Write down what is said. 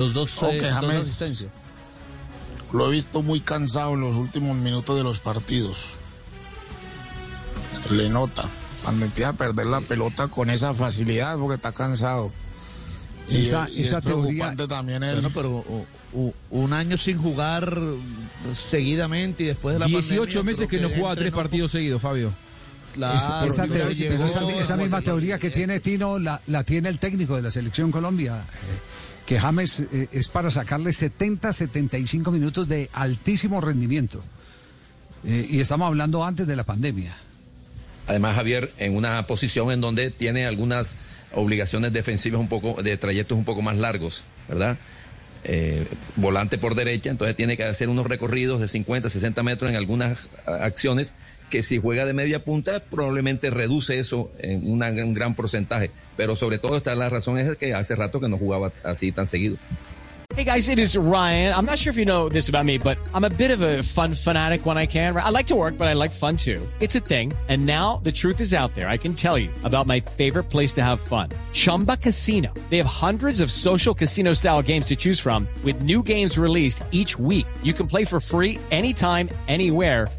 Los dos, Ok, eh, dos James. asistencias. Lo he visto muy cansado en los últimos minutos de los partidos. Se le nota. Cuando empieza a perder la pelota con esa facilidad porque está cansado. Y, Esa- y esa es teoría- preocupante también el... Bueno, pero un año sin jugar seguidamente y después de la 18 pandemia, meses que no jugaba tres partidos seguidos, Fabio. Claro, esa, esa primero te- llegó- esa- esa misma teoría que tiene Tino la, la tiene el técnico de la selección Colombia, eh, que James eh, es para sacarle 70, 75 minutos de altísimo rendimiento. Eh, y estamos hablando antes de la pandemia. Además, Javier, en una posición en donde tiene algunas obligaciones defensivas un poco, de trayectos un poco más largos, ¿verdad? Eh, volante por derecha, entonces tiene que hacer unos recorridos de 50, 60 metros en algunas acciones que si juega de media punta probablemente reduce eso en una- un gran porcentaje. Pero sobre todo está la razón es que hace rato que no jugaba así tan seguido. Hey guys, it is Ryan. I'm not sure if you know this about me, but I'm a bit of a fun fanatic when I can. I like to work, but I like fun too. It's a thing. And now the truth is out there. I can tell you about my favorite place to have fun. Chumba Casino. They have hundreds of social casino style games to choose from with new games released each week. You can play for free anytime, anywhere.